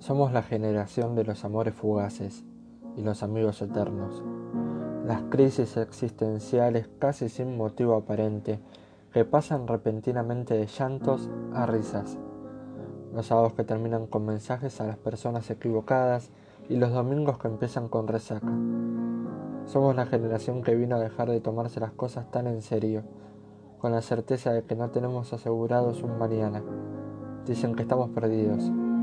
Somos la generación de los amores fugaces y los amigos eternos. Las crisis existenciales casi sin motivo aparente que pasan repentinamente de llantos a risas. Los sábados que terminan con mensajes a las personas equivocadas y los domingos que empiezan con resaca. Somos la generación que vino a dejar de tomarse las cosas tan en serio, con la certeza de que no tenemos asegurados un mañana. Dicen que estamos perdidos.